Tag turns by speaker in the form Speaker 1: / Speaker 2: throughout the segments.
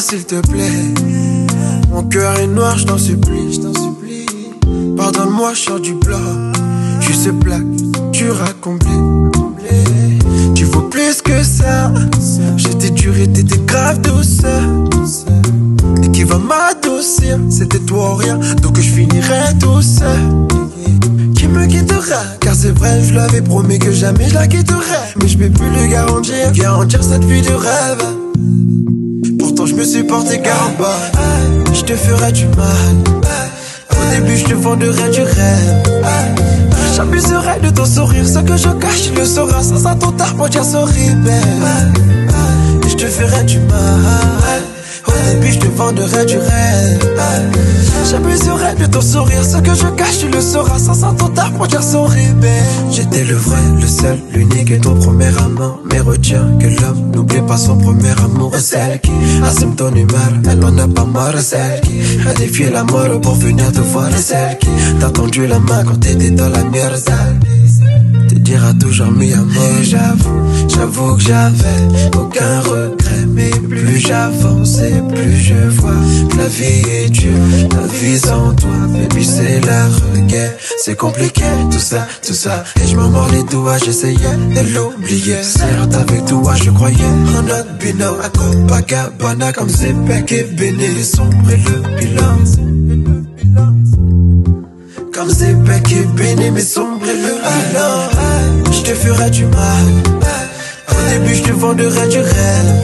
Speaker 1: s'il te plaît. Mon cœur est noir, je t'en supplie, je t'en supplie. Pardonne-moi, je sors du bloc. Suis ce plaque, tu comblé. Tu vaux plus que ça. J'étais dur et t'étais grave douceur. Et qui va m'adoucir, c'était toi ou rien. Donc je finirai tout seul. Qui me quittera? Car c'est vrai, je l'avais promis que jamais je la quitterai. Mais je peux plus le garantir, garantir cette vie de rêve. Je me suis porté garde, je te ferai du mal. Au début, je te vendrai du rêve. J'abuserai de ton sourire, ce que je cache, le sauras. Sans tard pour dire sorry, je te ferai du mal. Au début, je te vendrai du rêve. J'abuserai de ton sourire, ce que je cache, tu le sauras. Sans tard pour dire sorry, J'étais le vrai, le seul, l'unique et ton premier amant. Mais retiens que l'homme n'oublie pas son premier amour. Celle qui assume ton humeur, elle n'en a pas marre. Celle qui a défié la mort pour venir te voir. Celle qui t'a tendu la main quand t'étais dans la te dira toujours mi amor J'avoue, j'avoue que j'avais aucun regret Mais plus j'avance et plus je vois que la vie est dure. La vie sans toi, baby c'est la reguerre C'est compliqué tout ça, tout ça. Et je me mords les doigts, j'essayais de l'oublier. Certes avec toi je croyais en notre binôme À Copacabana comme Zepek et Béné. Les sombres et le bilan. Comme Zepek et Béné, mais sombre et le bilan Je te ferai du mal. Au début je te vendrai du rêve.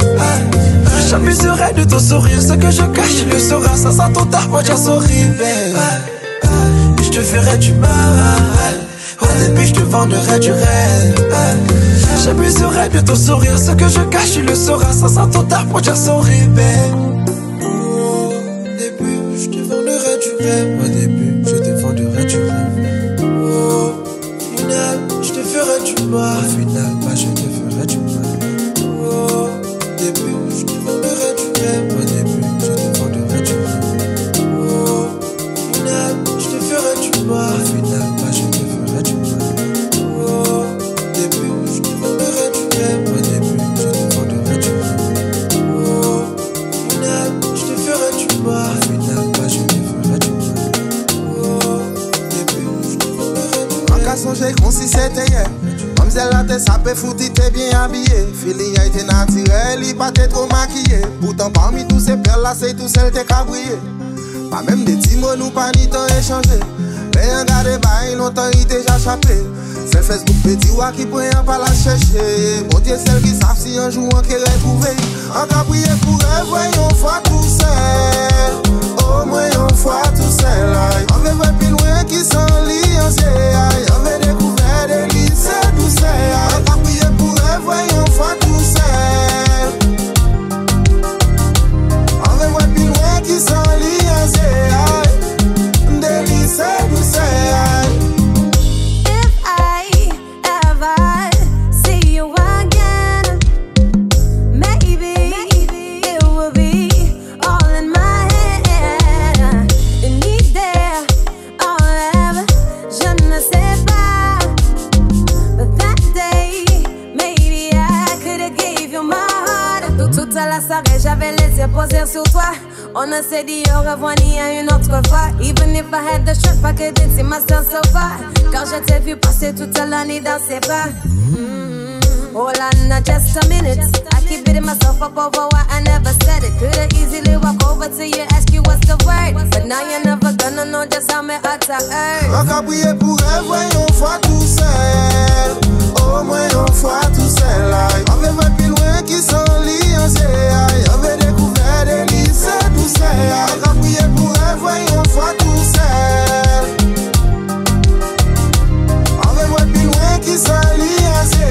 Speaker 1: J'amuserai de ton sourire. Ce que je cache, tu le sauras Ça sent ton tard dire sorry, Je te ferai du mal. Au début je te vendrai du rêve. J'amuserai de ton sourire. Ce que je cache, tu le sauras Ça sent ton tard Au
Speaker 2: ki preyan pa la chèche Bon diye sel ki saf si anjou anke repou On
Speaker 3: ne s'est dit au revoir ni à une autre fois. Even if I had the strength, I couldn't see myself so far. Quand je t'ai vu passer toute l'année dans ses pas. Mm. Hold on, now just a minute. I keep beating myself up over why I never said it. Could've easily walk over to you, ask you what's the word. But now you're never gonna know just how my heart I hurt.
Speaker 2: On va prier pour elle, voyons fois tout seul. Moins une fois tout seul. On veut voir plus loin qui s'en lit en aïe. On veut
Speaker 4: se
Speaker 5: Al ka priye pou revwe yon fwa tou se
Speaker 6: An revwe pi lwen ki se li ase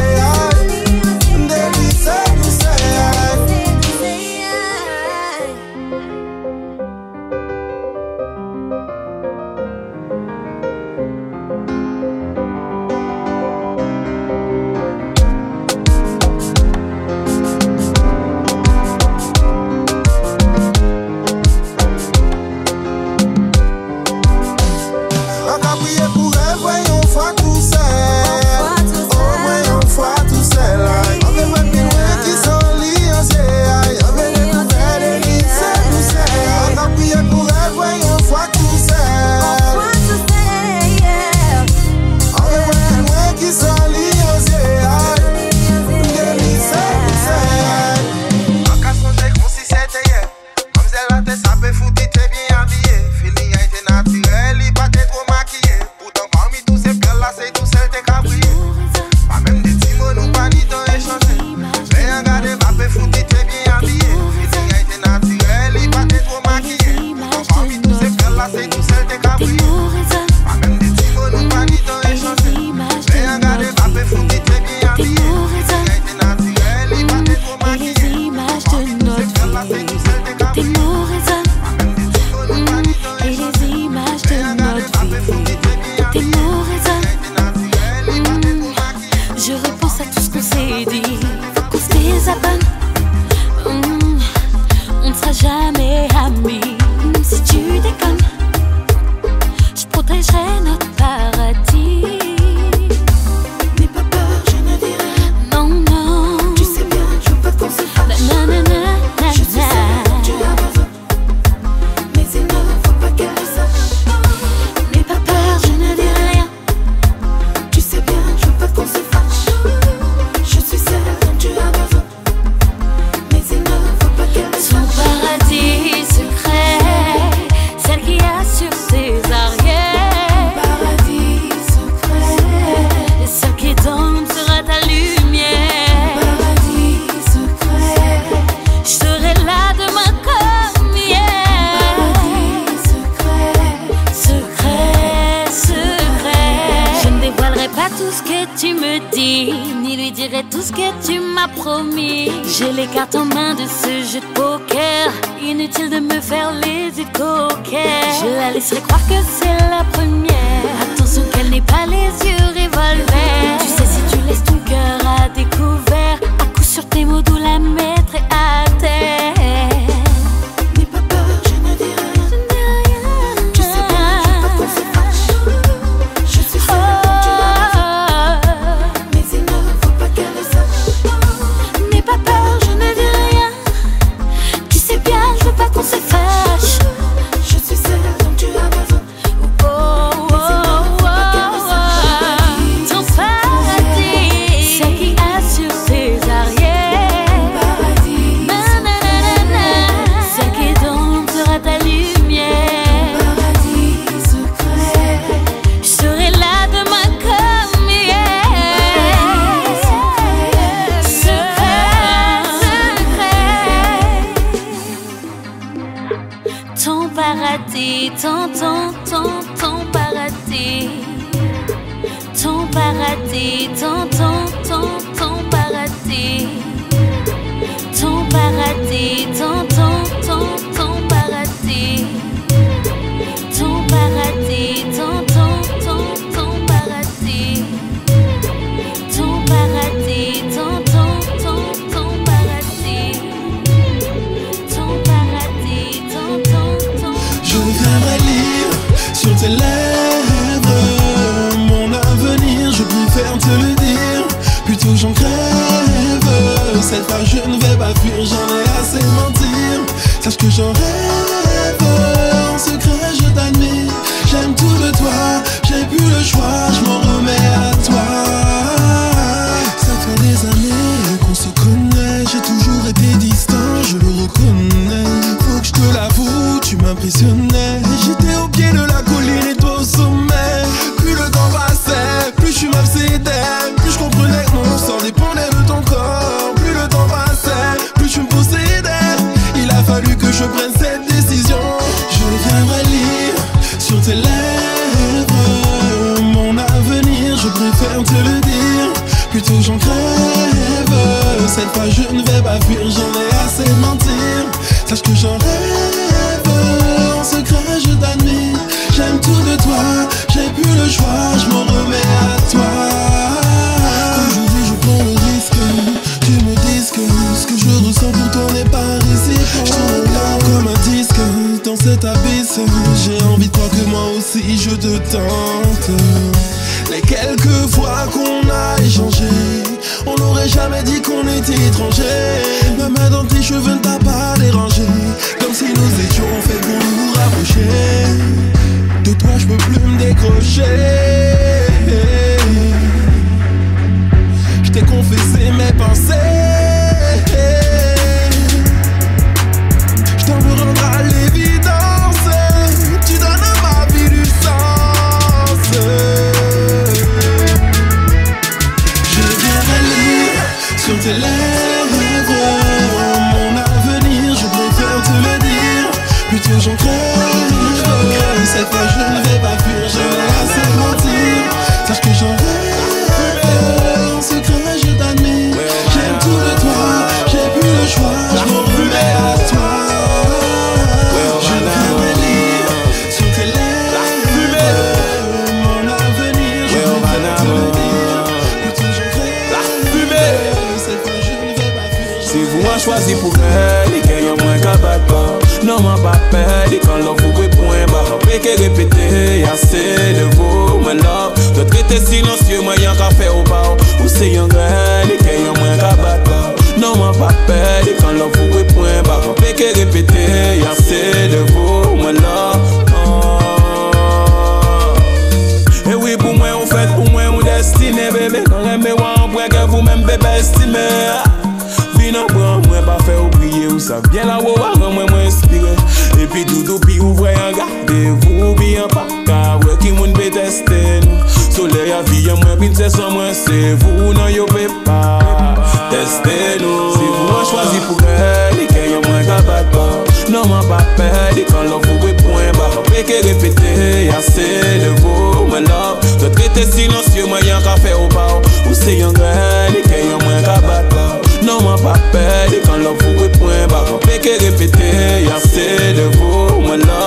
Speaker 6: Pe ke repete ase de vou mwen love De trete silencieux mwen yon ka fe ou pa ou Ou se yon gren E ke yon mwen
Speaker 7: pa pedi Kan lò fou e pwen bak An peke repete Yase de vou mwen la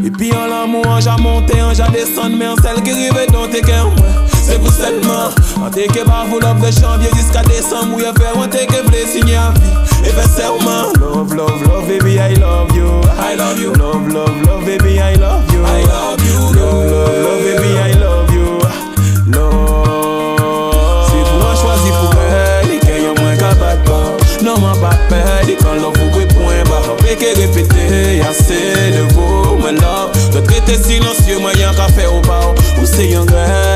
Speaker 7: E pi an l'amou an ja monte an ja descend Men an sel ki rive don te ken mwen Se pou setman An teke bavou love de janvye Jiska desan mou ye fe An teke vle sinye avi E fe serman Love, love, love, baby, I love you. I love you. Love, love, love, baby, I love you. I love you. Love, love, love, baby, I love you. Love. Se pou an chwazi pou pedi Ken yon mwen ka bat pa Non man pa pedi Kan love pou kwe pwen ba An peke repete Yase de vou mwen love Te trete silansye mwen yon ka fe ou pa Ou se yon gredi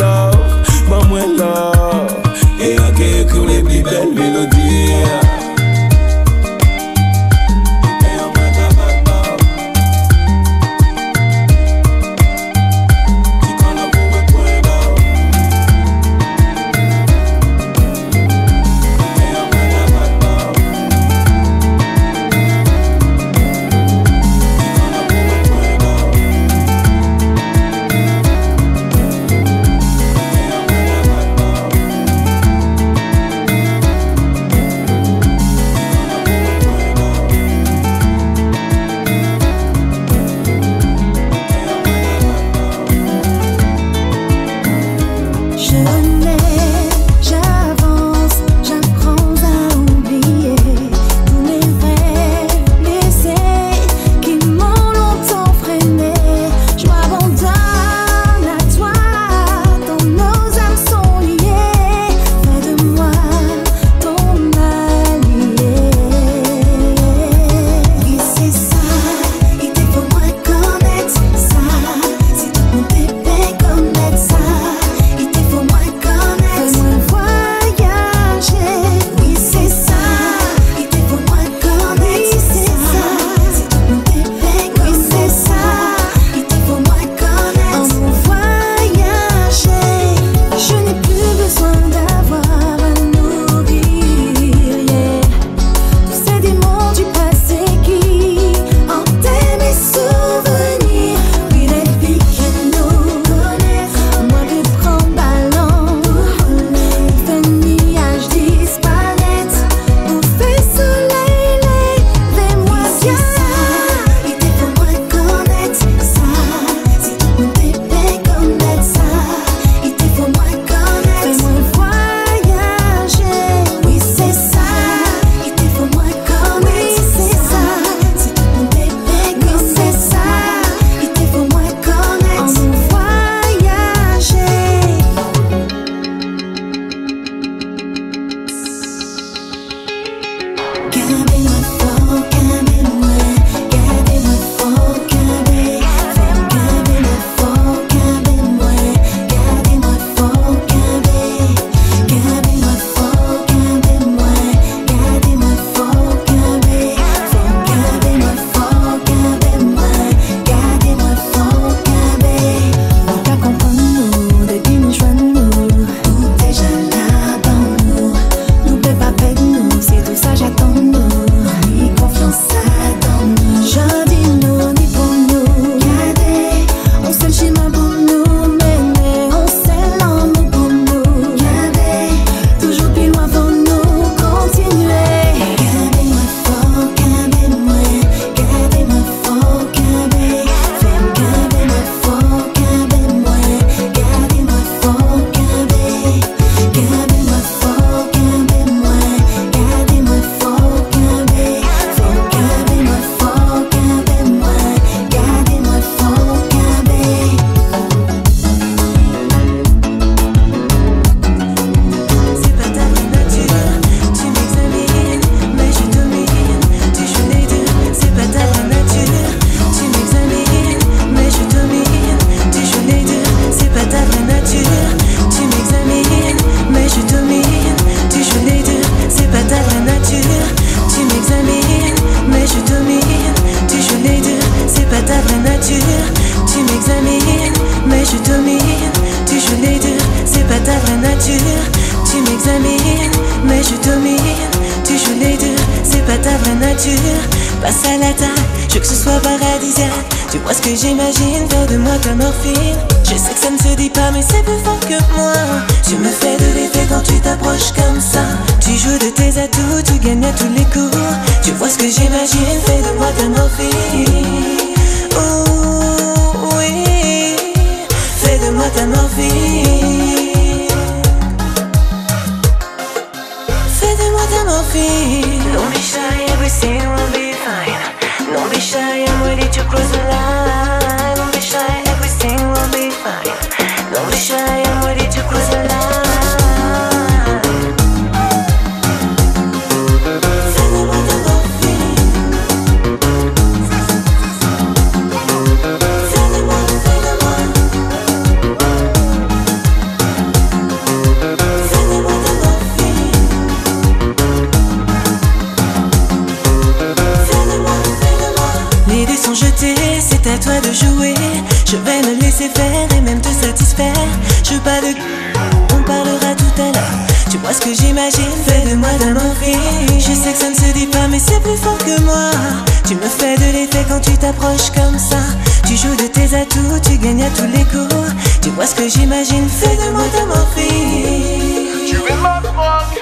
Speaker 8: Tu vois ce que j'imagine, faire de moi ta morphine. Je sais que ça ne se dit pas, mais c'est plus fort que moi. Tu me fais de l'effet quand tu t'approches comme ça. Tu joues de tes atouts, tu gagnes à tous les coups. Tu vois ce que j'imagine, fais de moi ta morphine. Oh oui, fais de moi ta morphine. Fais de moi ta morphine. Don't shy, everything will Don't be shy, everything will be fine. Don't be shy, I'm ready to cross the line. Et même te satisfaire. Je pas de. On parlera tout à l'heure. Tu vois ce que j'imagine, fais de moi morphine. Je sais que ça ne se dit pas, mais c'est plus fort que moi. Tu me fais de l'effet quand tu t'approches comme ça. Tu joues de tes atouts, tu gagnes à tous les coups. Tu vois ce que j'imagine, fais de moi ta morphine.
Speaker 9: Tu es ma drogue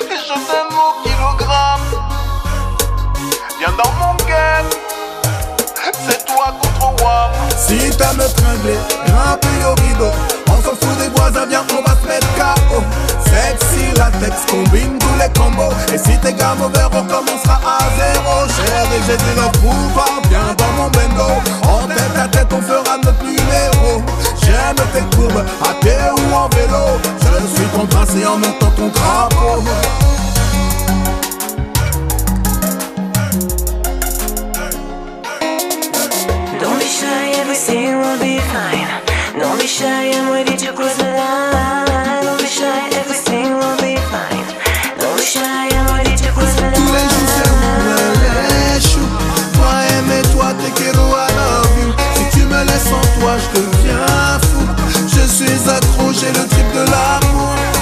Speaker 9: et je t'aime au kilogramme. Viens dans mon game,
Speaker 10: Si t'aimes me tringler, grimper au rideau. On s'en fout des voisins, viens on va se mettre KO Sexy latex, combine tous les combos. Et si t'es gamme over, on commencera à zéro. Chérie, j'ai dit le pouvoir, viens dans mon bendo En tête à tête, on fera notre numéro. J'aime tes courbes, à pied ou en vélo. Je suis ton prince et en même temps ton crapaud
Speaker 8: everything will be fine. Don't be shy, I'm ready to
Speaker 10: toi te quiero I Si tu me laisses en toi je deviens fou. Je suis accro le trip de l'amour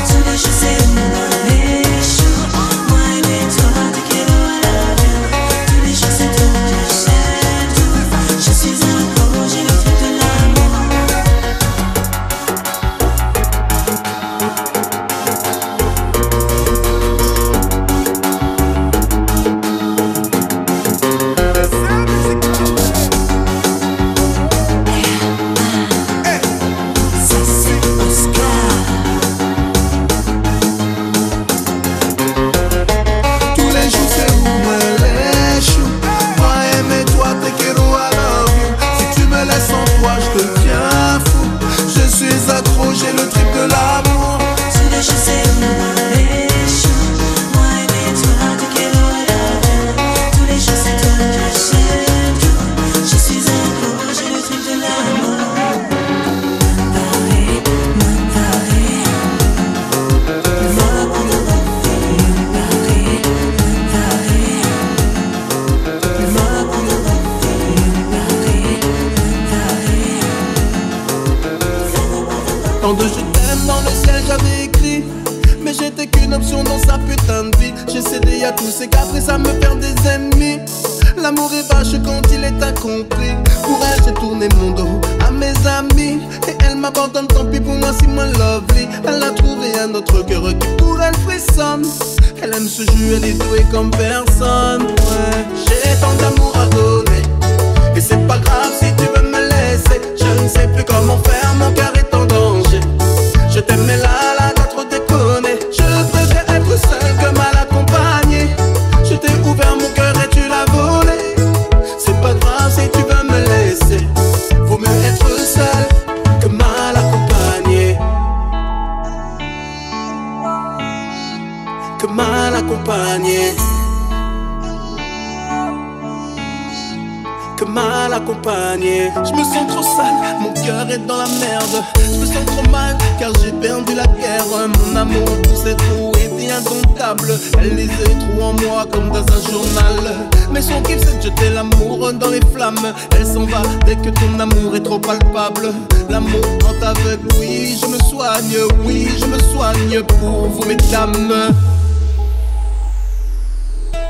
Speaker 10: indomptable. Elle lisait trop en moi comme dans un journal. Mais son kiff c'est de jeter l'amour dans les flammes. Elle s'en va dès que ton amour est trop palpable. L'amour rend aveugle, oui, je me soigne, oui, je me soigne pour vous, mesdames.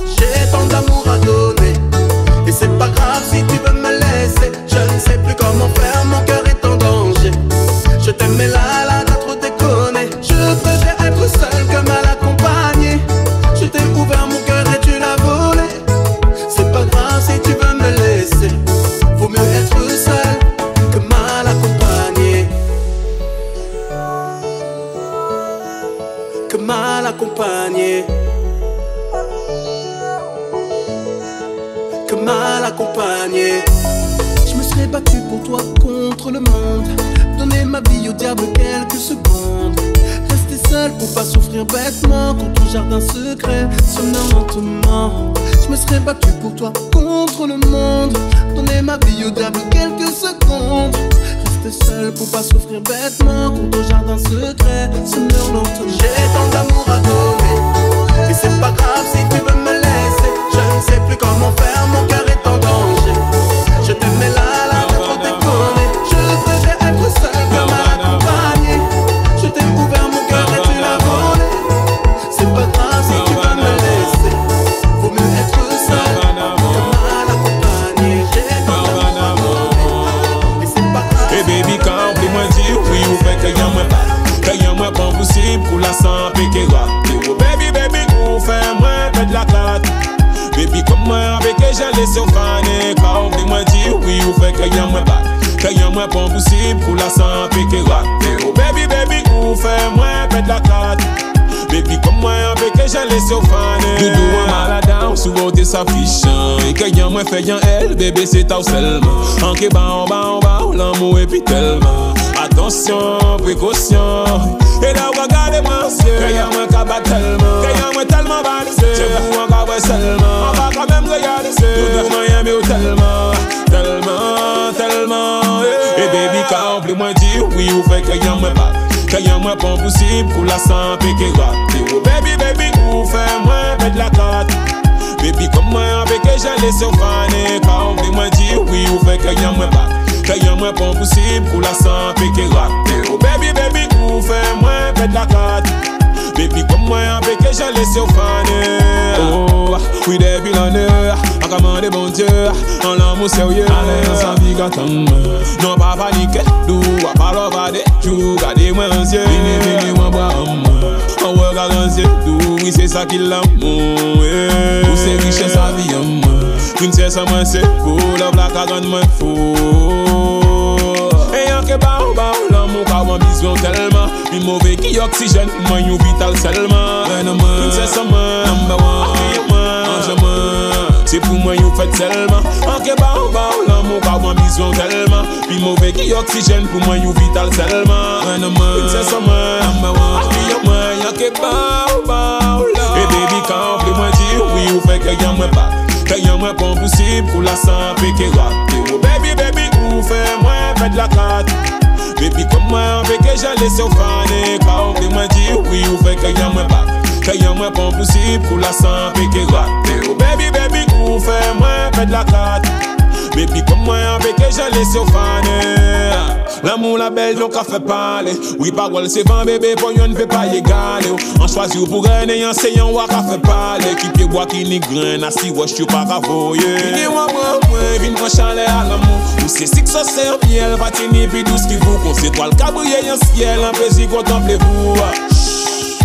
Speaker 10: J'ai tant d'amour à donner. Et c'est pas grave si tu veux me Je me serais battu pour toi contre le monde. Donner ma vie au diable quelques secondes. Rester seul pour pas souffrir bêtement. Quand ton jardin secret sonne lentement. Je me serais battu pour toi contre le monde. Donner ma vie au diable quelques secondes. Rester seul pour pas souffrir bêtement. Quand ton jardin secret sonne lentement. J'ai tant d'amour à donner. Et c'est pas grave si tu veux me laisser. Je ne sais plus comment faire, mon cœur est en danger. Je t'aime, mais là, là, trop déconné. Je préfère être seul que mal accompagné. Je t'ai ouvert mon cœur et tu l'as volé. C'est pas grave si tu veux me laisser. Vaut mieux être seul que mal accompagné. J'ai tant d'amour. Et c'est pas grave.
Speaker 11: Et baby, quand puis moi dire oui ou fait que moi pas Que y'en moi pas possible pour la va Oh baby, baby, ou fait moi fait de la carte Baby, comme moi avec Quand puis moi ou y'en moi pas Que y'en moi pas possible pour la va Oh baby, baby, ou moi fait de la carte? Baby, comme moi avec que j'ai laissé au fané Doudou, un malade, souvent t'es sa fiche Et que y'en moi fait y'en elle, bébé c'est ta seulement. En que ba en bas en bas, l'amour est puis tellement. Attention, précaution. Et là, regardez-moi, c'est Que y'en moi cabat tellement. Que y'en moi tellement balisé Je vous en cabat seulement. On va quand baby, ou fe kè yon mwen pat Kè yon mwen pon pousib, kou la san pe kè rat. Ou baby, baby, ou fe mwen pet la kat. Baby, kom mwen apè kè jan lè se ou fane Ka. Ou mwen mwen di, ou fe kè yon mwen pat Kè yon mwen pon pousib, kou la san pe kè rat. Ou baby, baby, ou fe mwen pet la kat. Bepi kom mwen apeke jan lese ou fane. Oh, oui depi lane Akaman de bon die An lan moun serye Ale yon san vi gantan Non pa panike Dou wap alo vade Jou gade mwen ansye Vini vini mwen bwa amman An wè garansye Dou oui se sa ki l'amon Ou se riche sa vi amman Prinsese mwen se Pou love la ka gan mwen fo ou l'amour Ka wan tellement. Pi mauvais qui oxygène Moi, you vital seulement. Princesse, moi, number one. Ange, moi. C'est pour moi you fait tellement En que ba ou ba ou l'amour Ka wan oxygène Pour moi you vital seulement. Princesse, moi, number one. Y'a que ba ou ba ou l'amour Et baby, quand plus moi dire Oui ou y'a moi pas. Possible Pour la qui va Oh baby, baby, ou de la carte Baby, comme moi avec que j'ai laissé au fané Quand on moi dire oui ou fait que y'a moi pas. Que y'a moi pas possible Pour la santé va Oh baby, baby, ou fait moi fait de la carte Baby, kom mwen anbeke jale se ou fane L'amou la bel nou ka fe pale Ou i parol se van bebe pou yon pe pa ye gale An chwazi ou pou rene yon se yon wak ka fe pale Ki pye wak ni gren asi wosh yo pa ravoye Ki de wak mwen mwen vin kon chale al amou Ou se sik so se yon piel patini pi dous ki vou Kon se toal kabriye yon siel an pezi kontemple vou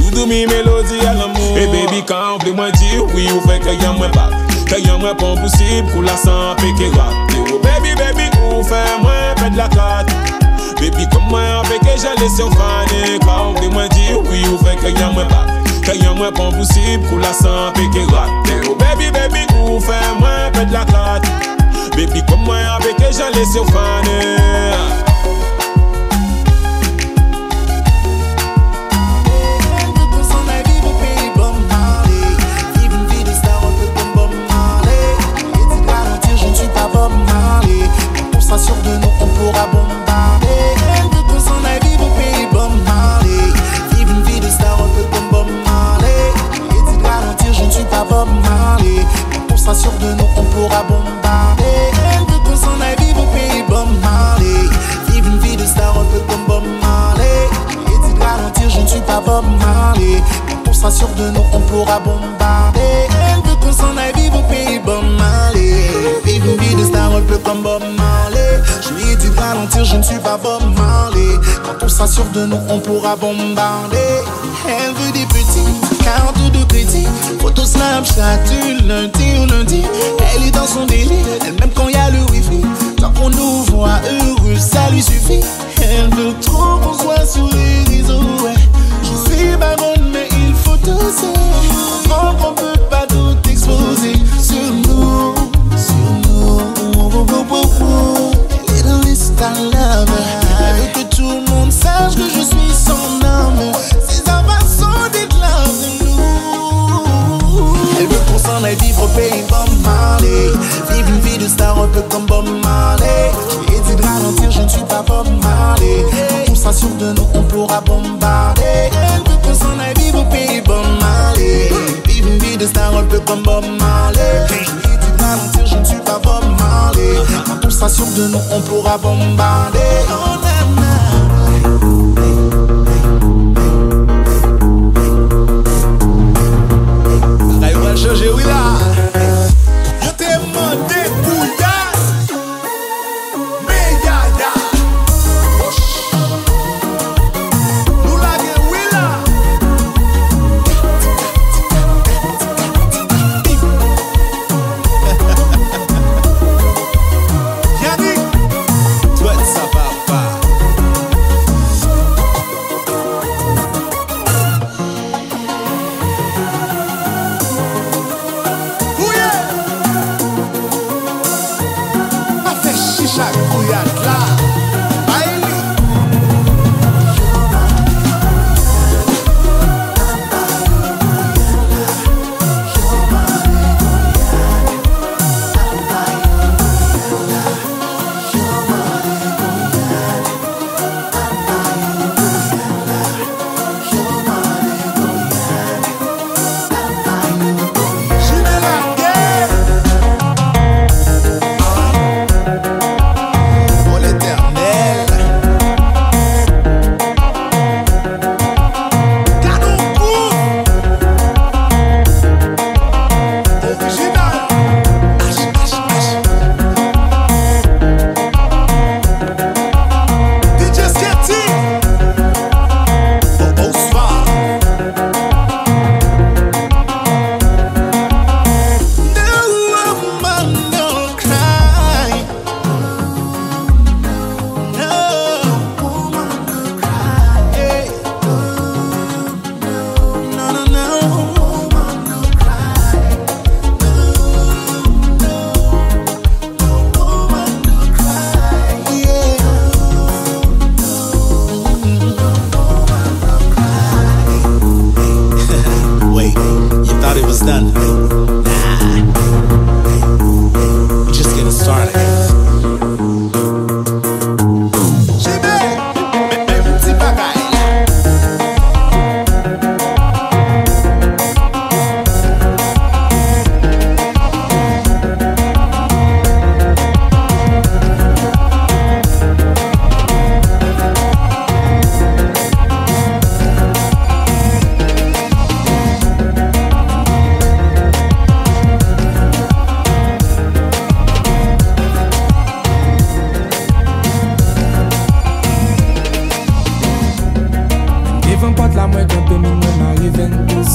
Speaker 11: Doudou mi melodi al amou E baby kan vle mwen di ou ou feke yon mwen bak Kè yon mwen kon posib kou la san pe ke rat Yo baby baby ou fè mwen pèd la kat. Baby kon mwen apè ke jale se ou fane Kwa ou kè mwen di oui ou fè kè yon mwen bat Kè yon mwen kon posib kou la san pe ke rat Yo baby baby ou fè mwen pèd la kat. Baby kon mwen apè ke jale se ou fane sera
Speaker 12: sûr de nous, on pourra bombarder. Elle veut qu'on s'en aille vivre au pays Bob Marley. Vivre une vie de star, un peu comme Bob Marley. Et dit ralentir, je ne suis pas Bob Marley. On sera sûr de nous, on pourra bombarder. Elle veut qu'on s'en aille vivre au pays Bob Marley. Vivre une vie de star, un peu comme Bob Marley. Et dit ralentir, je ne suis pas Bob Marley. On sera sûr de nous, on pourra bombarder. Elle veut qu'on s'en aille vivre au pays Bob Marley. Vivre une vie de star, un peu comme Bob Marley je ne suis pas Marley. Quand on s'assure de nous, on pourra bombarder. Elle veut des petits, cartes de crédit. Photo Snapchat du lundi au lundi. Elle est dans son délire, elle même quand y a le wifi. Tant qu'on nous voit heureux, ça lui suffit. Elle veut trop qu'on soit sur les réseaux, ouais. Je suis baronne, mais il faut doser. Comprends qu'on peut pas tout exposer sur nous, sur nous. Oh, oh, Elle veut que tout le monde sache que je suis son. Ses enfants sont des love de nous. Elle veut qu'on s'en aille vivre au pays Bob Marley. Vivre une vie de star un peu comme Bob Marley. Ai dit de ralentir, je ne suis pas Bob Marley. Quand on de nous, on pourra bombarder. Elle veut qu'on s'en aille vivre au pays Bob Marley. Vivre une vie de star un peu comme Bob Marley. Ai dit de ralentir, je ne suis pas Bob. Quand on s'assure de nous, on pourra bombarder.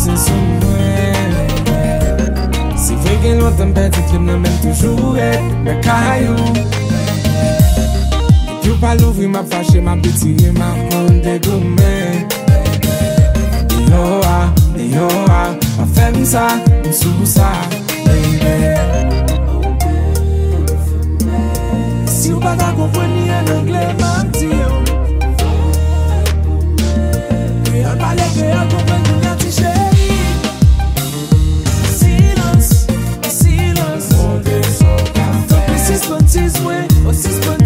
Speaker 13: sen sou mwen Se vre gen lwa tan bete klem nan men toujou et Mwen kayou. Yo pa louvri ma fache, ma bitire, ma honde gome. Yo a, e yo a, ma fem sa, msou sa, baby. Si ou pa ta kompweni an angle man ti yo.
Speaker 14: Kwe an pale, kwe an kompweni an ti che. This is what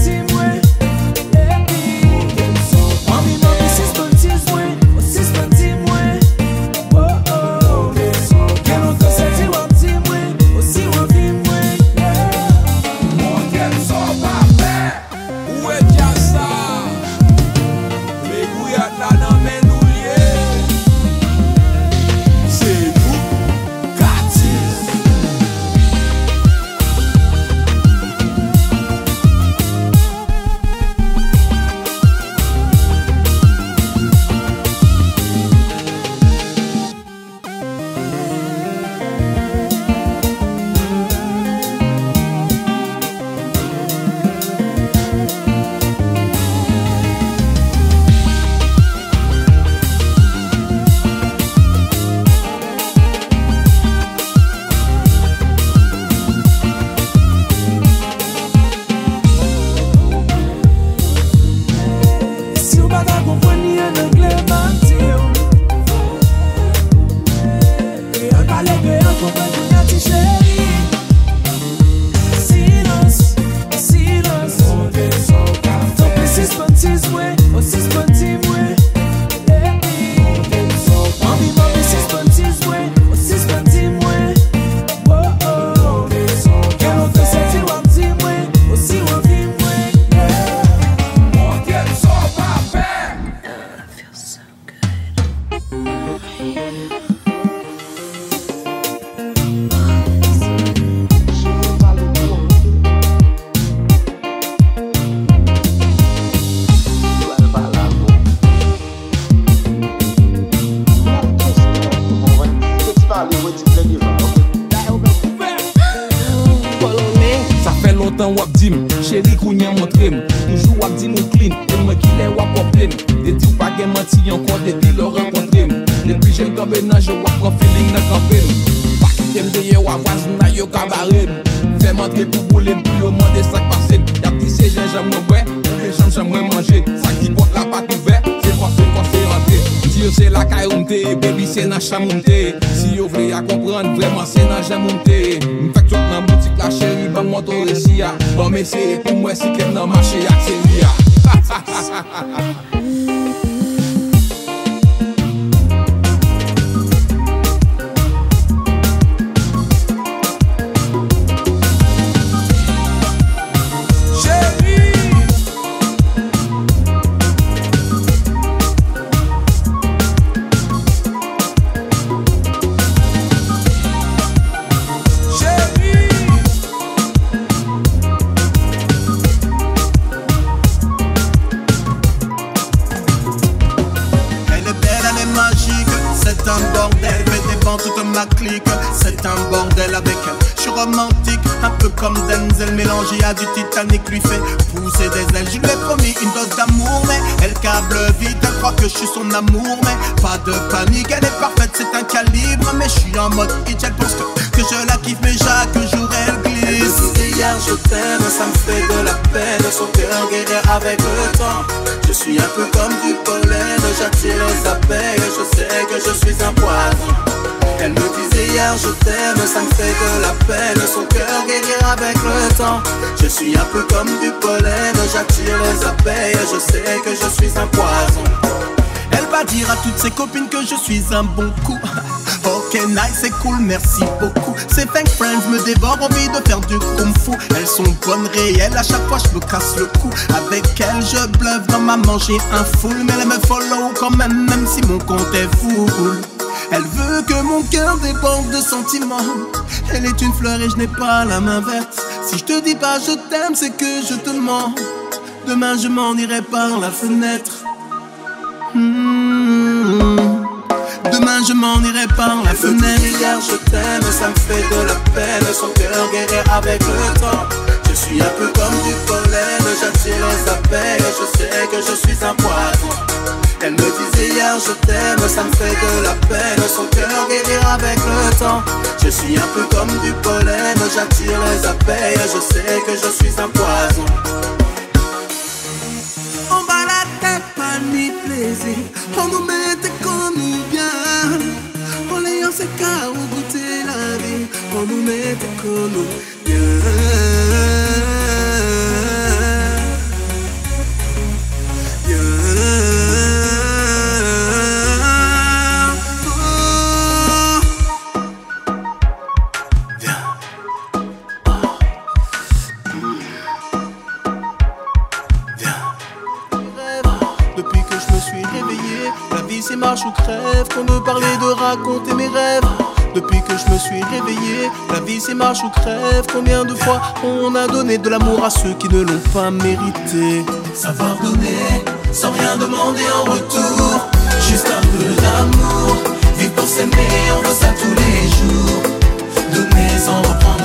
Speaker 14: pa barem Fè mantre pou boulem, pou yo mande sak pasem Ya pti se jen jen mwen bwe, pe jen jen mwen manje Sak ki pot la pat ouve, se force force rentre Dir se la kay oumte, baby se nan chan moumte Si yo vle a kompran, vreman se nan jen moumte Mfak chok nan boutik la cheri, ban mwen to resi ya Ban mese pou mwen si kem nan manche ak se
Speaker 10: li ya Ha ha ha ha ha ha comme Denzel, mélangé à du Titanic, lui fait pousser des ailes. Je lui ai promis une dose d'amour, mais elle câble vite, elle croit que je suis son amour, mais pas de panique, elle est parfaite, c'est un calibre, mais je suis en mode hit, elle pense que, que je la kiffe, mais chaque jour elle glisse. Elle hier je t'aime, ça me fait de la peine, son cœur guérit avec le temps. Je suis un peu comme du pollen, j'attire les abeilles, je sais que je suis un poison. Je t'aime, ça me fait de la peine, son cœur guérit avec le temps. Je suis un peu comme du pollen, j'attire les abeilles, je sais que je suis un poison. Elle va dire à toutes ses copines que je suis un bon coup. Ok, nice, c'est cool, merci beaucoup. Ces fake friends me dévorent, envie de faire du kung fu. Elles sont bonnes, réelles, à chaque fois je me casse le cou. Avec elles, je bluffe dans ma manger un full. Mais elle me follow quand même, même si mon compte est full. Elle veut que mon cœur déborde de sentiments. Elle est une fleur et je n'ai pas la main verte. Si je te dis pas je t'aime, c'est que je te mens. Demain, je m'en irai par la fenêtre. Hmm. Demain je m'en irai par la fenêtre. Hier je t'aime, ça me fait de la peine. Son cœur guérit avec le temps. Je suis un peu comme du pollen J'attire les abeilles, je sais que je suis un poison. Elle me disait hier je t'aime, ça me fait de la peine. Son cœur guérit avec le temps. Je suis un peu comme du pollen J'attire les abeilles, je sais que je suis un poison. On va la tête, pas ni plaisir. On nous bien. On les en cas suis réveillé, la vie c'est marche ou crève. Combien de fois on a donné de l'amour à ceux qui ne l'ont pas mérité? Savoir donner sans rien demander en retour. Juste un peu d'amour. Vivre pour s'aimer, on veut ça tous les jours. Donner sans reprendre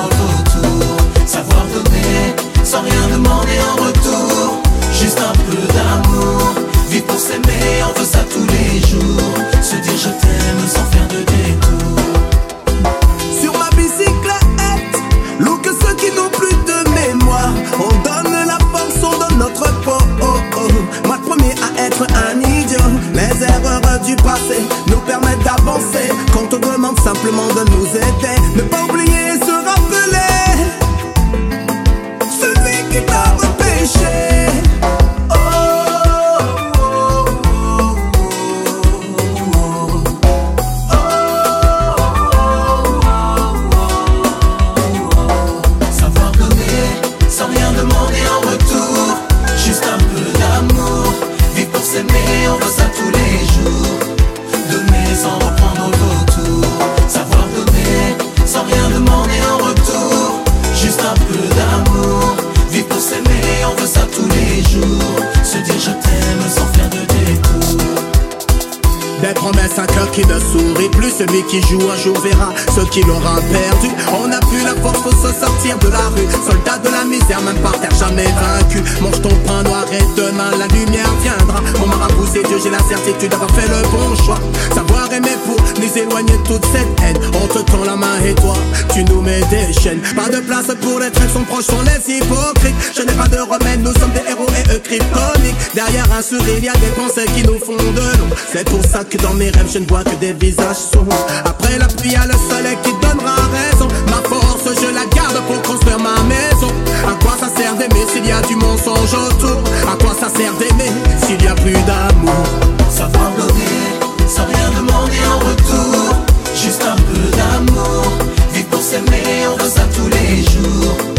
Speaker 10: qui joue un jour verra ce qu'il aura perdu. On a plus la force, faut se sortir de la rue. Même par terre, jamais vaincu. Mange ton pain noir et demain la lumière viendra. Mon marabout, c'est Dieu, j'ai la certitude d'avoir fait le bon choix. Savoir aimer pour nous éloigner toute cette haine. On te la main et toi, tu nous mets des chaînes. Pas de place pour les traits, son proches sont les hypocrites. Je n'ai pas de remède, nous sommes des héros et eux cryptoniques. Derrière un sourire, y a des pensées qui nous font de l'ombre. C'est pour ça que dans mes rêves, je ne vois que des visages sombres. Après la pluie, y a le soleil qui donnera raison. Ma force, je la garde pour construire ma maison. À quoi ça sert d'aimer s'il y a du mensonge autour? À quoi ça sert d'aimer s'il y a plus d'amour?
Speaker 15: Savoir donner sans rien demander en retour. Juste un peu d'amour. Vivre pour s'aimer, on veut ça tous les jours.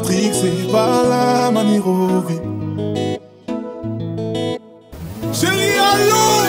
Speaker 16: Matrixé par la manière. Chérie, allô!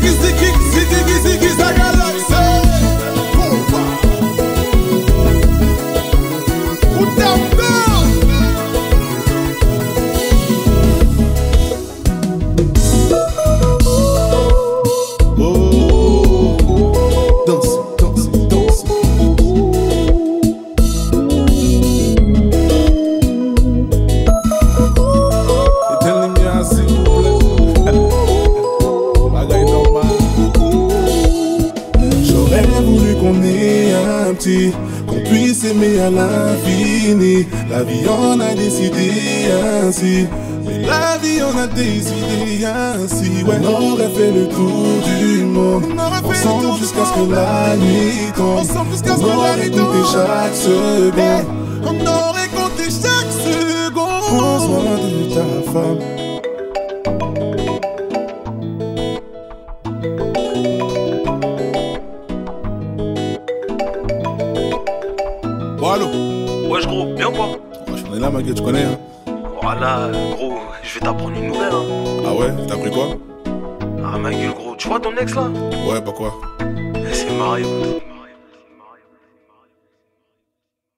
Speaker 17: gizli gizli